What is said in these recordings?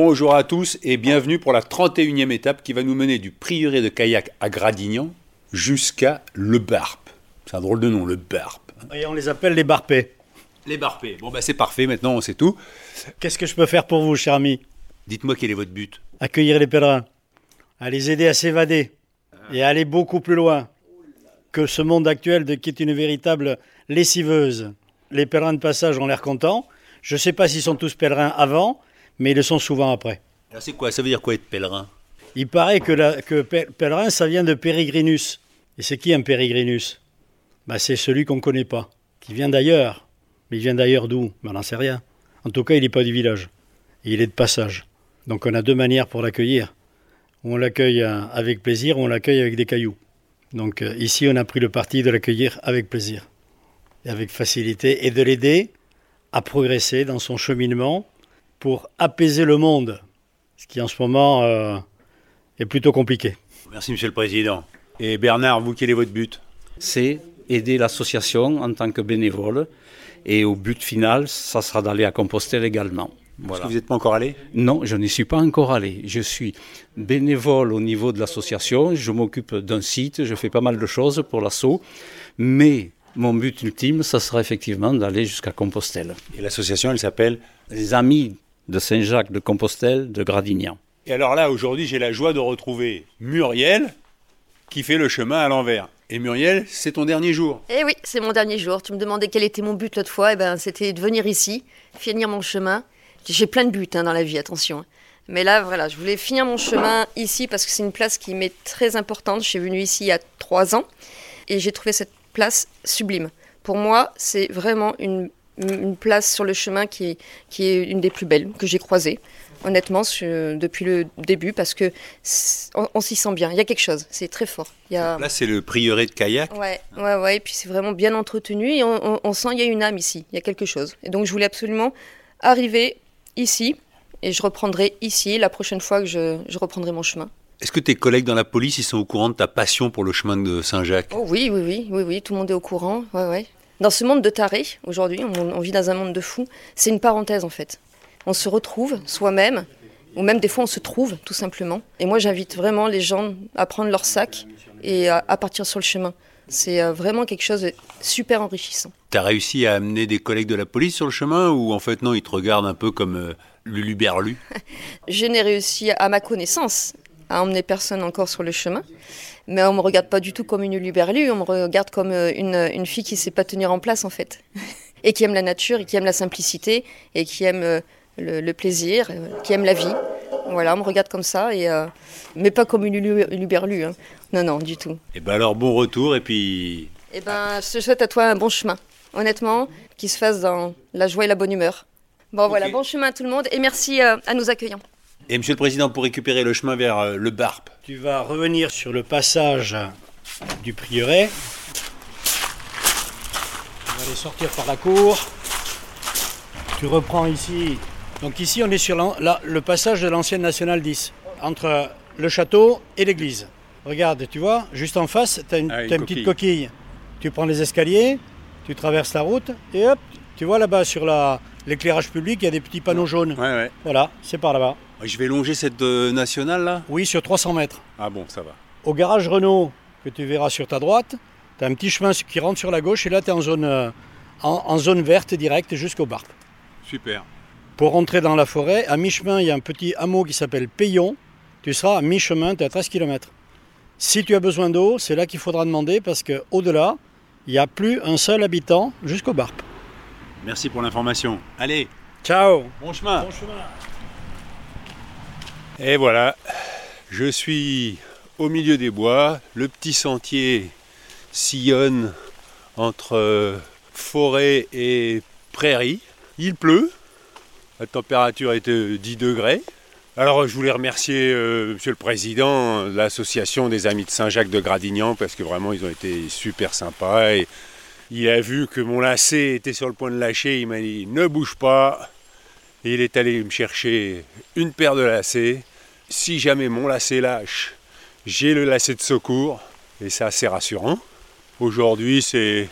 Bonjour à tous et bienvenue pour la 31e étape qui va nous mener du prieuré de kayak à Gradignan jusqu'à Le Barp. C'est un drôle de nom, Le Barp. Et on les appelle les barpés. Les Barpés. Bon, bah c'est parfait, maintenant on sait tout. Qu'est-ce que je peux faire pour vous, cher ami? Dites-moi quel est votre but. Accueillir les pèlerins, à les aider à s'évader et à aller beaucoup plus loin que ce monde actuel de, qui est une véritable lessiveuse. Les pèlerins de passage ont l'air contents. Je ne sais pas s'ils sont tous pèlerins avant, mais ils le sont souvent après. C'est quoi? Ça veut dire quoi être pèlerin? Il paraît que, la- que pè- pèlerin, ça vient de Peregrinus. Et c'est qui un Peregrinus? Bah, C'est celui qu'on ne connaît pas, qui vient d'ailleurs. Mais il vient d'ailleurs d'où? Ben, On n'en sait rien. En tout cas, il n'est pas du village. Et il est de passage. Donc on a deux manières pour l'accueillir. On l'accueille euh, avec plaisir, ou on l'accueille avec des cailloux. Donc euh, ici, on a pris le parti de l'accueillir avec plaisir. Et avec facilité, et de l'aider à progresser dans son cheminement pour apaiser le monde. Ce qui en ce moment euh, est plutôt compliqué. Merci Monsieur le Président. Et Bernard, vous, quel est votre but? C'est aider l'association en tant que bénévole. Et au but final, ça sera d'aller à Compostelle également. Voilà. que vous n'êtes pas encore allé? Non, je n'y suis pas encore allé. Je suis bénévole au niveau de l'association. Je m'occupe d'un site, je fais pas mal de choses pour l'assaut. Mais mon but ultime, ça sera effectivement d'aller jusqu'à Compostelle. Et l'association, elle s'appelle? Les amis de Saint-Jacques de Compostelle de Gradignan. Et alors là, aujourd'hui, j'ai la joie de retrouver Muriel qui fait le chemin à l'envers. Et Muriel, c'est ton dernier jour. Eh oui, c'est mon dernier jour. Tu me demandais quel était mon but l'autre fois. Eh ben, c'était de venir ici, finir mon chemin. J'ai plein de buts hein, dans la vie, attention. Mais là, voilà, je voulais finir mon chemin ici parce que c'est une place qui m'est très importante. Je suis venue ici il y a trois ans et j'ai trouvé cette place sublime. Pour moi, c'est vraiment une, une place sur le chemin qui est, qui est une des plus belles que j'ai croisées. Honnêtement, depuis le début, parce que on, on s'y sent bien. Il y a quelque chose, c'est très fort. Il y a... Là, c'est le prieuré de kayak. Ouais, ouais, ouais. Et puis c'est vraiment bien entretenu et on, on- on sent il y a une âme ici, il y a quelque chose. Et donc je voulais absolument arriver ici et je reprendrai ici la prochaine fois que je, je reprendrai mon chemin. Est-ce que tes collègues dans la police, ils sont au courant de ta passion pour le chemin de Saint-Jacques? Oh oui, oui, oui, oui, oui, tout le monde est au courant. Ouais, ouais. Dans ce monde de tarés, aujourd'hui, on, on vit dans un monde de fous. C'est une parenthèse en fait. On se retrouve soi-même, ou même des fois on se trouve tout simplement. Et moi j'invite vraiment les gens à prendre leur sac et à, à partir sur le chemin. C'est euh, vraiment quelque chose de super enrichissant. T'as réussi à amener des collègues de la police sur le chemin ou en fait non, ils te regardent un peu comme euh, Lulu Berlu? Je n'ai réussi à ma connaissance à emmener personne encore sur le chemin. Mais on me regarde pas du tout comme une luberlue, on me regarde comme euh, une, une fille qui sait pas tenir en place en fait. et qui aime la nature, et qui aime la simplicité, et qui aime euh, le, le plaisir, euh, qui aime la vie. Voilà, on me regarde comme ça, et, euh, mais pas comme une lu- luberlue. hein. Non, non, du tout. Et ben alors bon retour et puis Eh ben, je te souhaite à toi un bon chemin. Honnêtement, qu'il se fasse dans la joie et la bonne humeur. Bon voilà, bon chemin à tout le monde, et merci à nos accueillants. Et Monsieur le Président pour récupérer le chemin vers euh, le Barp. Tu vas revenir sur le passage du prieuré. Tu vas aller sortir par la cour. Tu reprends ici. Donc ici, on est sur la- le passage de l'ancienne nationale 10, entre le château et l'église. Regarde, tu vois, juste en face, tu as une, Ah, une t'as une petite coquille. Tu prends les escaliers, tu traverses la route, et hop, tu vois là-bas sur la- l'éclairage public, il y a des petits panneaux jaunes. Ouais ouais. Voilà, c'est par là-bas. Je vais longer cette euh, nationale là? Oui, sur 300 mètres. Ah bon, ça va. Au garage Renault, que tu verras sur ta droite, tu as un petit chemin qui rentre sur la gauche et là tu es en zone, euh, en, en zone verte directe jusqu'au Barp. Super. Pour rentrer dans la forêt, à mi-chemin, il y a un petit hameau qui s'appelle Payon. Tu seras à mi-chemin, tu es à 13 km. Si tu as besoin d'eau, c'est là qu'il faudra demander parce qu'au-delà, il n'y a plus un seul habitant jusqu'au Barp. Merci pour l'information. Allez, Ciao bon chemin. Bon chemin Et voilà, je suis au milieu des bois. Le petit sentier sillonne entre euh, forêt et prairie. Il pleut. La température est de 10 degrés. Alors je voulais remercier euh, Monsieur le Président de l'association des Amis de Saint-Jacques de Gradignan parce que vraiment ils ont été super sympas. Il a vu que mon lacet était sur le point de lâcher. Il m'a dit ne bouge pas. Il est allé me chercher une paire de lacets. Si jamais mon lacet lâche, j'ai le lacet de secours. Et ça, c'est rassurant. Aujourd'hui, c'est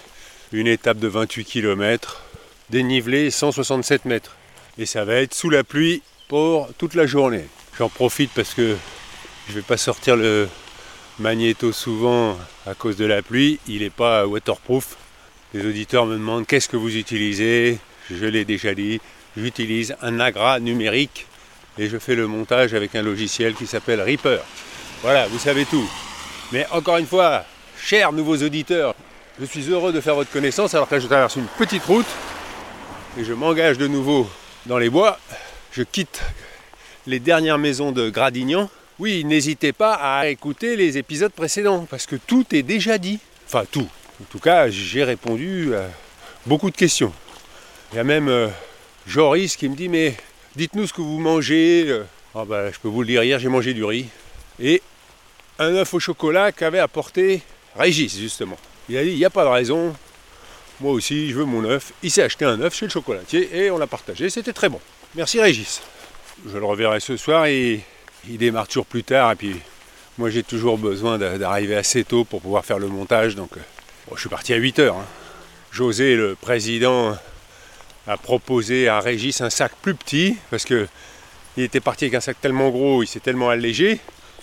une étape de 28 km, dénivelé 167 mètres. Et ça va être sous la pluie pour toute la journée. J'en profite parce que je ne vais pas sortir le magnéto souvent à cause de la pluie. Il n'est pas waterproof. Les auditeurs me demandent qu'est-ce que vous utilisez? Je l'ai déjà dit. J'utilise un Agra numérique et je fais le montage avec un logiciel qui s'appelle Reaper. Voilà, vous savez tout. Mais encore une fois, chers nouveaux auditeurs, je suis heureux de faire votre connaissance alors que là je traverse une petite route et je m'engage de nouveau dans les bois. Je quitte les dernières maisons de Gradignan. Oui, n'hésitez pas à écouter les épisodes précédents parce que tout est déjà dit. Enfin, tout. En tout cas, j'ai répondu à beaucoup de questions. Il y a même euh, Joris qui me dit Mais dites-nous ce que vous mangez. Ah bah, je peux vous le dire, hier j'ai mangé du riz. Et un œuf au chocolat qu'avait apporté Régis, justement. Il a dit Il n'y a pas de raison. Moi aussi, je veux mon œuf. Il s'est acheté un œuf chez le chocolatier et on l'a partagé. C'était très bon. Merci Régis. Je le reverrai ce soir et il démarre toujours plus tard. Et puis, moi, j'ai toujours besoin d'arriver assez tôt pour pouvoir faire le montage. Donc, bon, je suis parti à 8 heures. Hein. José, le président, a proposé à Régis un sac plus petit parce que il était parti avec un sac tellement gros, il s'est tellement allégé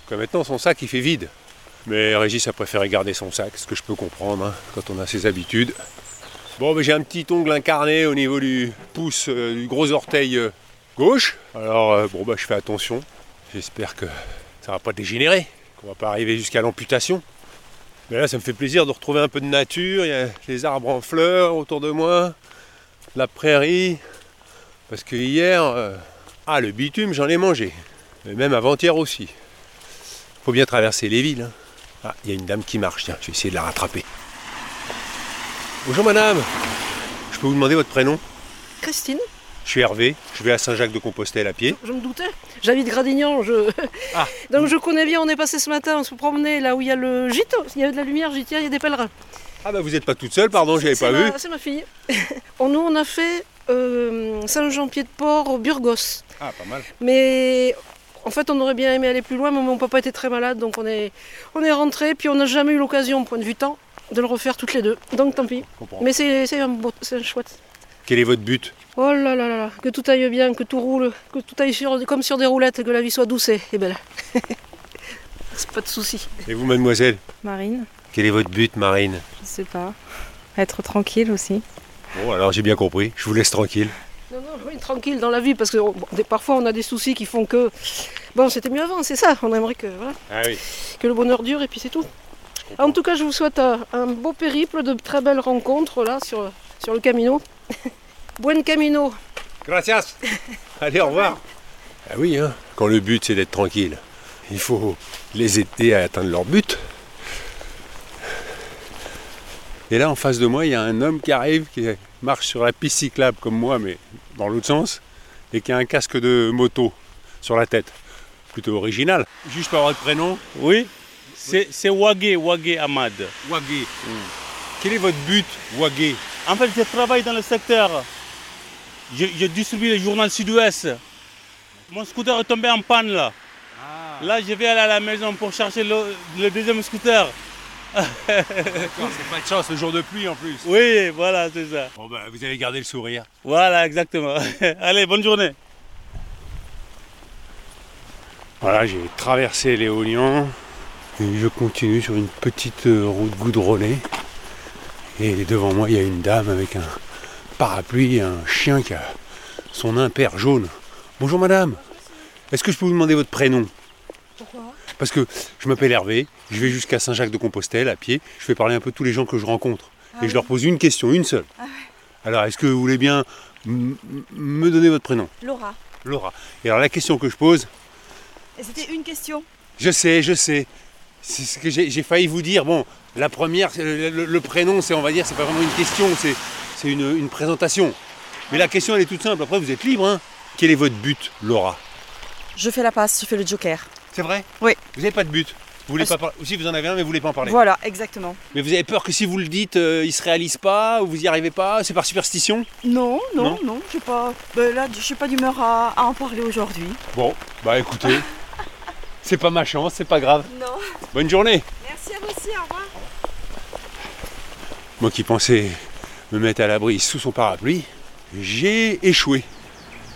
que maintenant son sac il fait vide. Mais Régis a préféré garder son sac, ce que je peux comprendre hein, quand on a ses habitudes. Bon, mais j'ai un petit ongle incarné au niveau du pouce, euh, du gros orteil euh, gauche. Alors, euh, bon, bah, je fais attention. J'espère que ça va pas dégénérer, qu'on va pas arriver jusqu'à l'amputation. Mais là, ça me fait plaisir de retrouver un peu de nature. Il y a les arbres en fleurs autour de moi, la prairie. Parce que hier, ah, le bitume, j'en ai mangé. Mais même avant-hier aussi. Faut bien traverser les villes. Hein. Ah, il y a une dame qui marche. Tiens, je vais essayer de la rattraper. Bonjour madame, je peux vous demander votre prénom? Christine. Je suis Hervé, je vais à Saint-Jacques-de-Compostelle à pied. Je me doutais, j'habite Gradignan, je... Ah. donc je connais bien, on est passé ce matin, on se promenait là où il y a le gîte, il y a de la lumière, j'y tiens, il y a des pèlerins. Ah bah vous n'êtes pas toute seule, pardon, j'avais pas ma- vu. C'est ma fille. On- Nous on a fait euh, Saint-Jean-Pied-de-Port au Burgos. Ah pas mal. Mais en fait on aurait bien aimé aller plus loin, mais mon papa était très malade, donc on est, on est rentré, puis on n'a jamais eu l'occasion, point de vue temps, de le refaire toutes les deux. Donc tant pis. Mais c'est c'est un, beau- c'est un chouette. Quel est votre but? Oh là là là là, que tout aille bien, que tout roule, que tout aille sur- comme sur des roulettes, que la vie soit douce et et belle. C'est pas de souci. Et vous mademoiselle? Marine, Quel est votre but Marine? Je sais pas. Être tranquille aussi. Bon alors j'ai bien compris, je vous laisse tranquille. Non, non, oui, tranquille dans la vie, parce que bon, parfois on a des soucis qui font que. Bon, c'était mieux avant, c'est ça. On aimerait que, voilà, Ah oui. que le bonheur dure et puis c'est tout. En tout cas, je vous souhaite un, un beau périple, de très belles rencontres là sur, sur le Camino. Buen Camino. Gracias Allez, au revoir Ah oui, hein, quand le but c'est d'être tranquille, il faut les aider à atteindre leur but. Et là, en face de moi, il y a un homme qui arrive, qui marche sur la piste cyclable comme moi, mais dans l'autre sens, et qui a un casque de moto sur la tête. Plutôt original. Juste par votre prénom Oui, c'est Wagé, Wagé Ahmad. Wagé. Quel est votre but, Wagé En fait, je travaille dans le secteur. Je, je distribue le journal Sud-Ouest. Mon scooter est tombé en panne là. Là, je vais aller à la maison pour chercher le, le deuxième scooter. C'est pas de chance, le jour de pluie en plus. Oui, voilà, c'est ça. Bon, bah, vous avez gardé le sourire. Voilà, exactement. Allez, bonne journée. Voilà, j'ai traversé l'éolien et je continue sur une petite euh, route goudronnée. Et devant moi, il y a une dame avec un parapluie et un chien qui a son impair jaune. Bonjour madame, est-ce que je peux vous demander votre prénom? Pourquoi? Parce que je m'appelle Hervé, je vais jusqu'à Saint-Jacques-de-Compostelle à pied, je fais parler un peu tous les gens que je rencontre. et je leur pose une question, une seule. Alors, est-ce que vous voulez bien me donner votre prénom? Laura. Laura. Et alors la question que je pose, Et c'était une question. Je sais, je sais. C'est ce que j'ai failli vous dire. Bon, la première, le, le- le prénom, c'est on va dire, c'est pas vraiment une question, c'est c'est une, une présentation. Mais la question, elle est toute simple. Après, vous êtes libre. Hein. Quel est votre but, Laura? Je fais la passe, je fais le joker. C'est vrai Oui. Vous n'avez pas de but. Vous voulez pas parler. Si vous en avez un, mais vous voulez pas en parler. Voilà, exactement. Mais vous avez peur que si vous le dites, euh, il se réalise pas ou vous y arrivez pas. C'est par superstition. Non, non, Non non, j'ai pas. ben là, je suis pas d'humeur à, à en parler aujourd'hui. Bon, bah écoutez, c'est pas ma chance, c'est pas grave. Non. Bonne journée. Merci à vous aussi, au revoir. Moi qui pensais me mettre à l'abri sous son parapluie, j'ai échoué.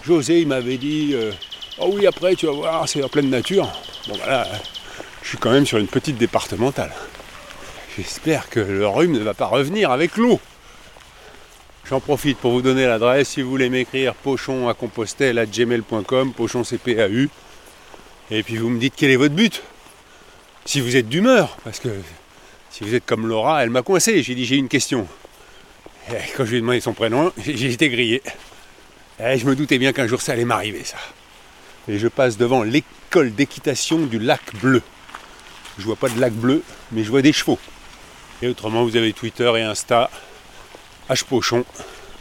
José, il m'avait dit, euh, Oh oui, après, tu vas voir, c'est en pleine nature. Bon, voilà, je suis quand même sur une petite départementale. J'espère que le rhume ne va pas revenir avec l'eau. J'en profite pour vous donner l'adresse si vous voulez m'écrire pochon à compostelle à gmail.com, pochon CPAU. Et puis vous me dites quel est votre but. Si vous êtes d'humeur, parce que si vous êtes comme Laura, elle m'a coincé. J'ai dit j'ai une question. Et quand je lui ai demandé son prénom, j'ai été grillé. Et je me doutais bien qu'un jour ça allait m'arriver ça. Et je passe devant l'école d'équitation du lac bleu. Je vois pas de lac bleu, mais je vois des chevaux. Et autrement, vous avez Twitter et Insta, Pochon.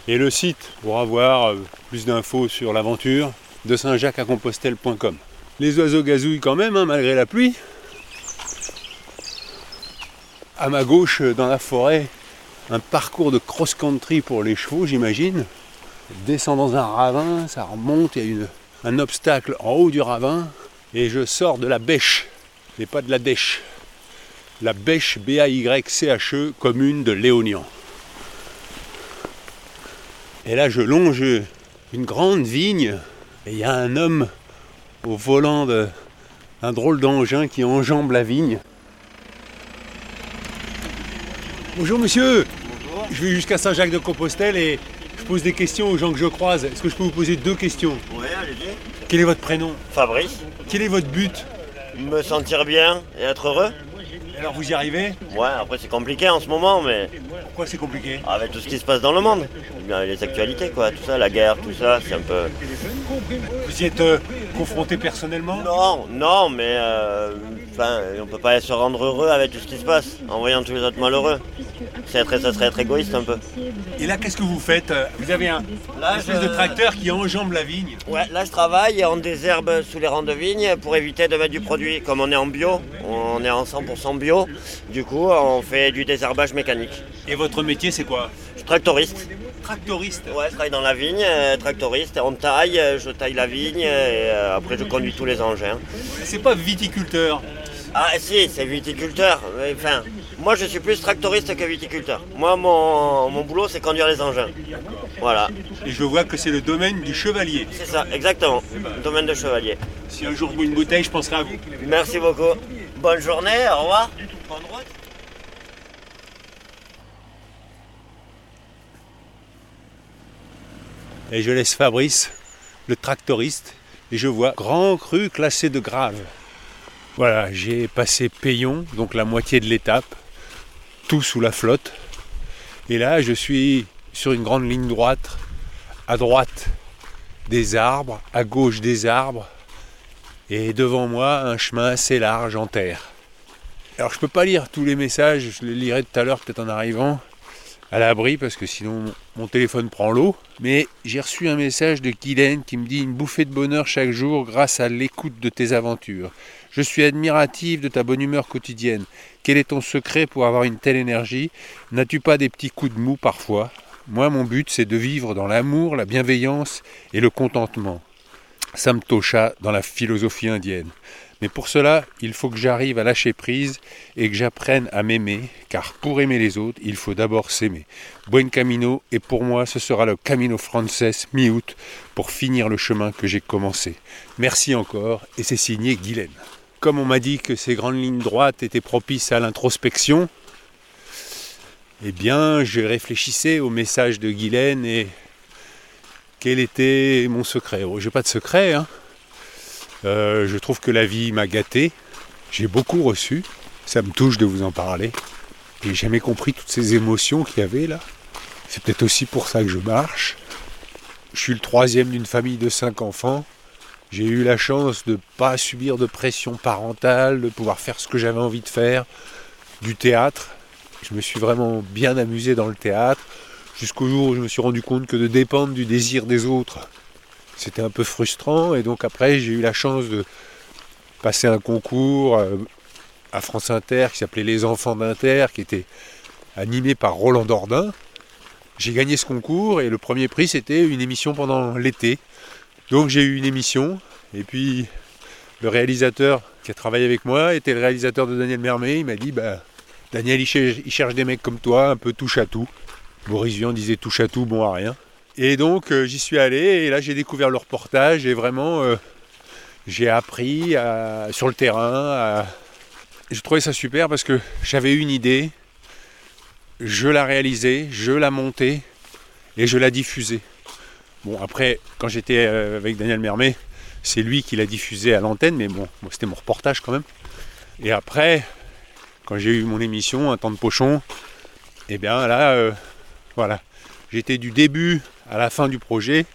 Et le site pour avoir euh, plus d'infos sur l'aventure de Saint-Jacques à Compostelle.com. Les oiseaux gazouillent quand même, hein, malgré la pluie. À ma gauche, euh, dans la forêt, un parcours de cross-country pour les chevaux, j'imagine. Descend dans un ravin, ça remonte, il y a une, un obstacle en haut du ravin, et je sors de la bêche, et pas de la dèche. La bêche B-A-Y-C-H-E, commune de Léonian. Et là, je longe une grande vigne, et il y a un homme au volant d'un drôle d'engin qui enjambe la vigne. Bonjour monsieur Je vais jusqu'à Saint-Jacques-de-Compostelle et je pose des questions aux gens que je croise. Est-ce que je peux vous poser deux questions Oui, allez-y. Quel est votre prénom Fabrice, Quel est votre but me sentir bien et être heureux Alors vous y arrivez Ouais, après c'est compliqué en ce moment, mais Pourquoi c'est compliqué avec tout ce qui se passe dans le monde, les actualités quoi, tout ça, la guerre, tout ça, c'est un peu... Vous y êtes euh, confronté personnellement Non, non, mais euh, enfin, on peut pas se rendre heureux avec tout ce qui se passe, en voyant tous les autres malheureux. C'est être, ça serait être égoïste un peu. Et là, qu'est-ce que vous faites Euh, Vous avez un Là, espèce je- de tracteur qui enjambe la vigne. Ouais, là je travaille et on désherbe sous les rangs de vignes pour éviter de mettre du produit. Comme on est en bio, on est en 100% bio, du coup on fait du désherbage mécanique. Et votre métier, c'est quoi Je suis tractoriste. Tractoriste. Ouais, je travaille dans la vigne, euh, tractoriste, on taille, euh, je taille la vigne et euh, après je conduis tous les engins. C'est pas viticulteur. Ah si, c'est viticulteur, mais enfin, moi je suis plus tractoriste que viticulteur. Moi mon, mon boulot c'est conduire les engins. Voilà, Et je vois que c'est le domaine du chevalier. c'est ça, exactement, domaine de chevalier. Si un jour je bois une bouteille, je penserai à vous. Merci beaucoup. Bonne journée, au revoir. Bonne route. Et je laisse Fabrice, le tractoriste, et je vois grand cru classé de grave. Voilà, j'ai passé Payon, donc la moitié de l'étape, sous la flotte. Et là, je suis sur une grande ligne droite, à droite des arbres, à gauche des arbres, et devant moi un chemin assez large en terre. Alors je peux pas lire tous les messages, je les lirai tout à l'heure peut-être en arrivant à l'abri parce que sinon mon téléphone prend l'eau. Mais j'ai reçu un message de Guylaine qui me dit une bouffée de bonheur chaque jour grâce à l'écoute de tes aventures. Je suis admirative de ta bonne humeur quotidienne. Quel est ton secret pour avoir une telle énergie? N'as-tu pas des petits coups de mou parfois? Moi, mon but, c'est de vivre dans l'amour, la bienveillance et le contentement. Samtosha dans la philosophie indienne. Mais pour cela, il faut que j'arrive à lâcher prise et que j'apprenne à m'aimer, car pour aimer les autres, il faut d'abord s'aimer. Buen camino, et pour moi, ce sera le Camino Frances mi-août pour finir le chemin que j'ai commencé. Merci encore, et c'est signé Guylaine. Comme on m'a dit que ces grandes lignes droites étaient propices à l'introspection, eh bien, je réfléchissais au message de Guylaine et quel était mon secret oh, J'ai pas de secret, hein. Euh, je trouve que la vie m'a gâté. J'ai beaucoup reçu. Ça me touche de vous en parler. J'ai jamais compris toutes ces émotions qu'il y avait là. C'est peut-être aussi pour ça que je marche. Je suis le troisième d'une famille de cinq enfants. J'ai eu la chance de ne pas subir de pression parentale, de pouvoir faire ce que j'avais envie de faire, du théâtre. Je me suis vraiment bien amusé dans le théâtre, jusqu'au jour où je me suis rendu compte que de dépendre du désir des autres, c'était un peu frustrant. Et donc après, j'ai eu la chance de passer un concours euh, à France Inter qui s'appelait Les Enfants d'Inter, qui était animé par Roland Dordain. J'ai gagné ce concours et le premier prix, c'était une émission pendant l'été. Donc j'ai eu une émission. Et puis le réalisateur qui a travaillé avec moi était le réalisateur de Daniel Mermet. Il m'a dit, bah, Daniel, il cherche, des mecs comme toi, un peu touche à tout. Boris Vian disait touche à tout, bon à rien. Et donc euh, j'y suis allé et là j'ai découvert le reportage et vraiment euh, J'ai appris sur le terrain. Je trouvais ça super parce que j'avais une idée, je la réalisais, je la montais et je la diffusais. Bon, après, quand j'étais euh, avec Daniel Mermet, c'est lui qui l'a diffusé à l'antenne, mais bon, c'était mon reportage quand même. Et après, quand j'ai eu mon émission, Un temps de pochon, et bien là, euh, voilà, j'étais du début à la fin du projet.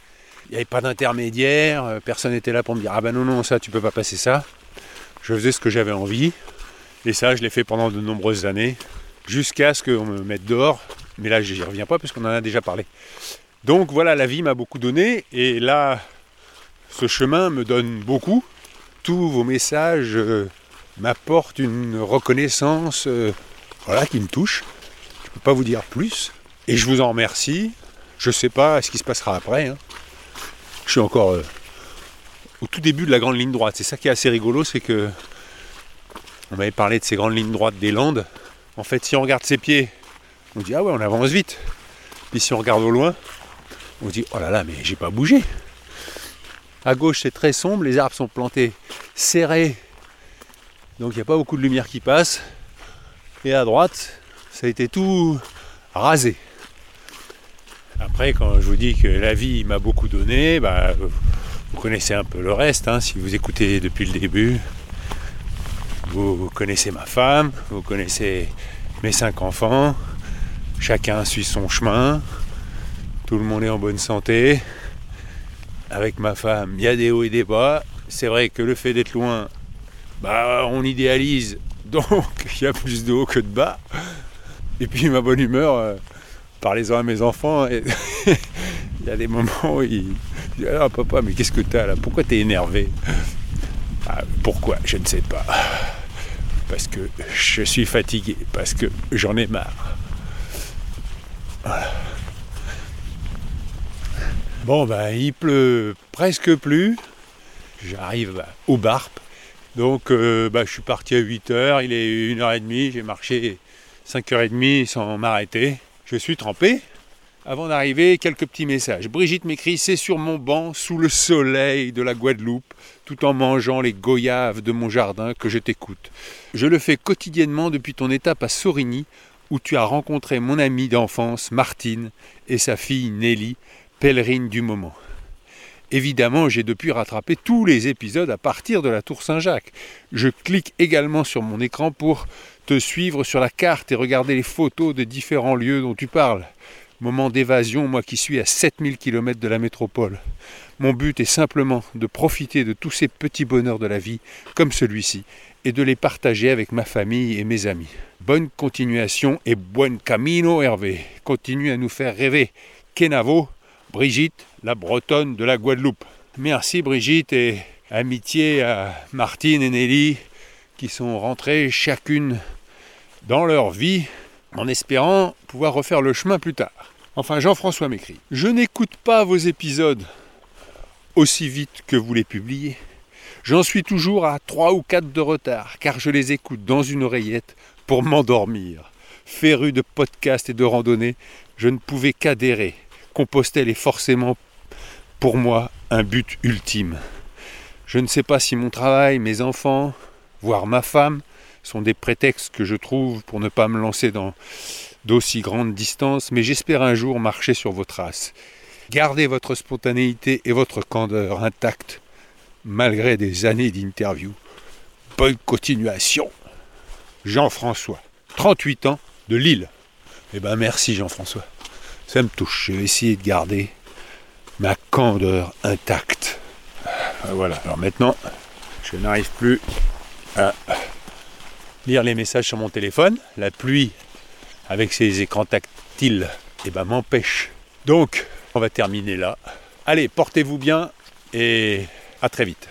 Il n'y avait pas d'intermédiaire, euh, personne n'était là pour me dire Ah ben non, non, ça, tu peux pas passer ça. Je faisais ce que j'avais envie. Et ça, je l'ai fait pendant de nombreuses années, jusqu'à ce qu'on me mette dehors. Mais là, j'y reviens pas parce qu'on en a déjà parlé. Donc voilà, la vie m'a beaucoup donné. Et là, ce chemin me donne beaucoup. Tous vos messages euh, m'apportent une reconnaissance euh, voilà, qui me touche. Je ne peux pas vous dire plus. Et je vous en remercie. Je ne sais pas ce qui se passera après. hein. Je suis encore euh, au tout début de la grande ligne droite. C'est ça qui est assez rigolo, c'est que on m'avait parlé de ces grandes lignes droites des Landes. En fait, si on regarde ses pieds, on dit ah ouais, on avance vite. Puis si on regarde au loin, on dit oh là là, mais j'ai pas bougé. À gauche, c'est très sombre, les arbres sont plantés serrés, donc il n'y a pas beaucoup de lumière qui passe. Et à droite, ça a été tout rasé. Après, quand je vous dis que la vie m'a beaucoup donné, bah, vous connaissez un peu le reste, hein, si vous écoutez depuis le début. Vous connaissez ma femme, vous connaissez mes cinq enfants, chacun suit son chemin, tout le monde est en bonne santé. Avec ma femme, il y a des hauts et des bas. C'est vrai que le fait d'être loin, bah, on idéalise, donc il y a plus de hauts que de bas. Et puis ma bonne humeur, euh, parlez-en à mes enfants, il y a des moments où ils disent Ah papa, mais qu'est-ce que t'as là? Pourquoi t'es énervé? Ah, Pourquoi? Je ne sais pas. Parce que je suis fatigué, parce que j'en ai marre. Bon, ben, il pleut presque plus. J'arrive au Barp. Donc, euh, bah, je suis parti à 8h, il est 1h30, j'ai marché 5h30 sans m'arrêter. Je suis trempé. Avant d'arriver, quelques petits messages. Brigitte m'écrit C'est sur mon banc, sous le soleil de la Guadeloupe, tout en mangeant les goyaves de mon jardin que je t'écoute. Je le fais quotidiennement depuis ton étape à Sorigny, où tu as rencontré mon amie d'enfance, Martine, et sa fille Nelly, pèlerine du moment. Évidemment, j'ai depuis rattrapé tous les épisodes à partir de la Tour Saint-Jacques. Je clique également sur mon écran pour te suivre sur la carte et regarder les photos des différents lieux dont tu parles. Moment d'évasion, moi qui suis à 7000 km de la métropole. Mon but est simplement de profiter de tous ces petits bonheurs de la vie, comme celui-ci, et de les partager avec ma famille et mes amis. Bonne continuation et buen camino Hervé. Continue à nous faire rêver. Kenavo, Brigitte, la bretonne de la Guadeloupe. Merci Brigitte et amitié à Martine et Nelly qui sont rentrées chacune dans leur vie en espérant pouvoir refaire le chemin plus tard. Enfin, Jean-François m'écrit Je n'écoute pas vos épisodes aussi vite que vous les publiez. J'en suis toujours à 3 ou 4 de retard, car je les écoute dans une oreillette pour m'endormir. Féru de podcasts et de randonnées, je ne pouvais qu'adhérer. Compostelle est forcément pour moi un but ultime. Je ne sais pas si mon travail, mes enfants, voire ma femme, sont des prétextes que je trouve pour ne pas me lancer dans d'aussi grandes distances, mais j'espère un jour marcher sur vos traces. Gardez votre spontanéité et votre candeur intactes, malgré des années d'interview. Bonne continuation. Jean-François, 38 ans, de Lille. Eh ben merci Jean-François. Ça me touche. Je vais essayer de garder ma candeur intacte. Ah, Voilà. Alors maintenant, je n'arrive plus à lire les messages sur mon téléphone. La pluie, avec ses écrans tactiles, eh ben, m'empêche. Donc, on va terminer là. Allez, portez-vous bien et à très vite.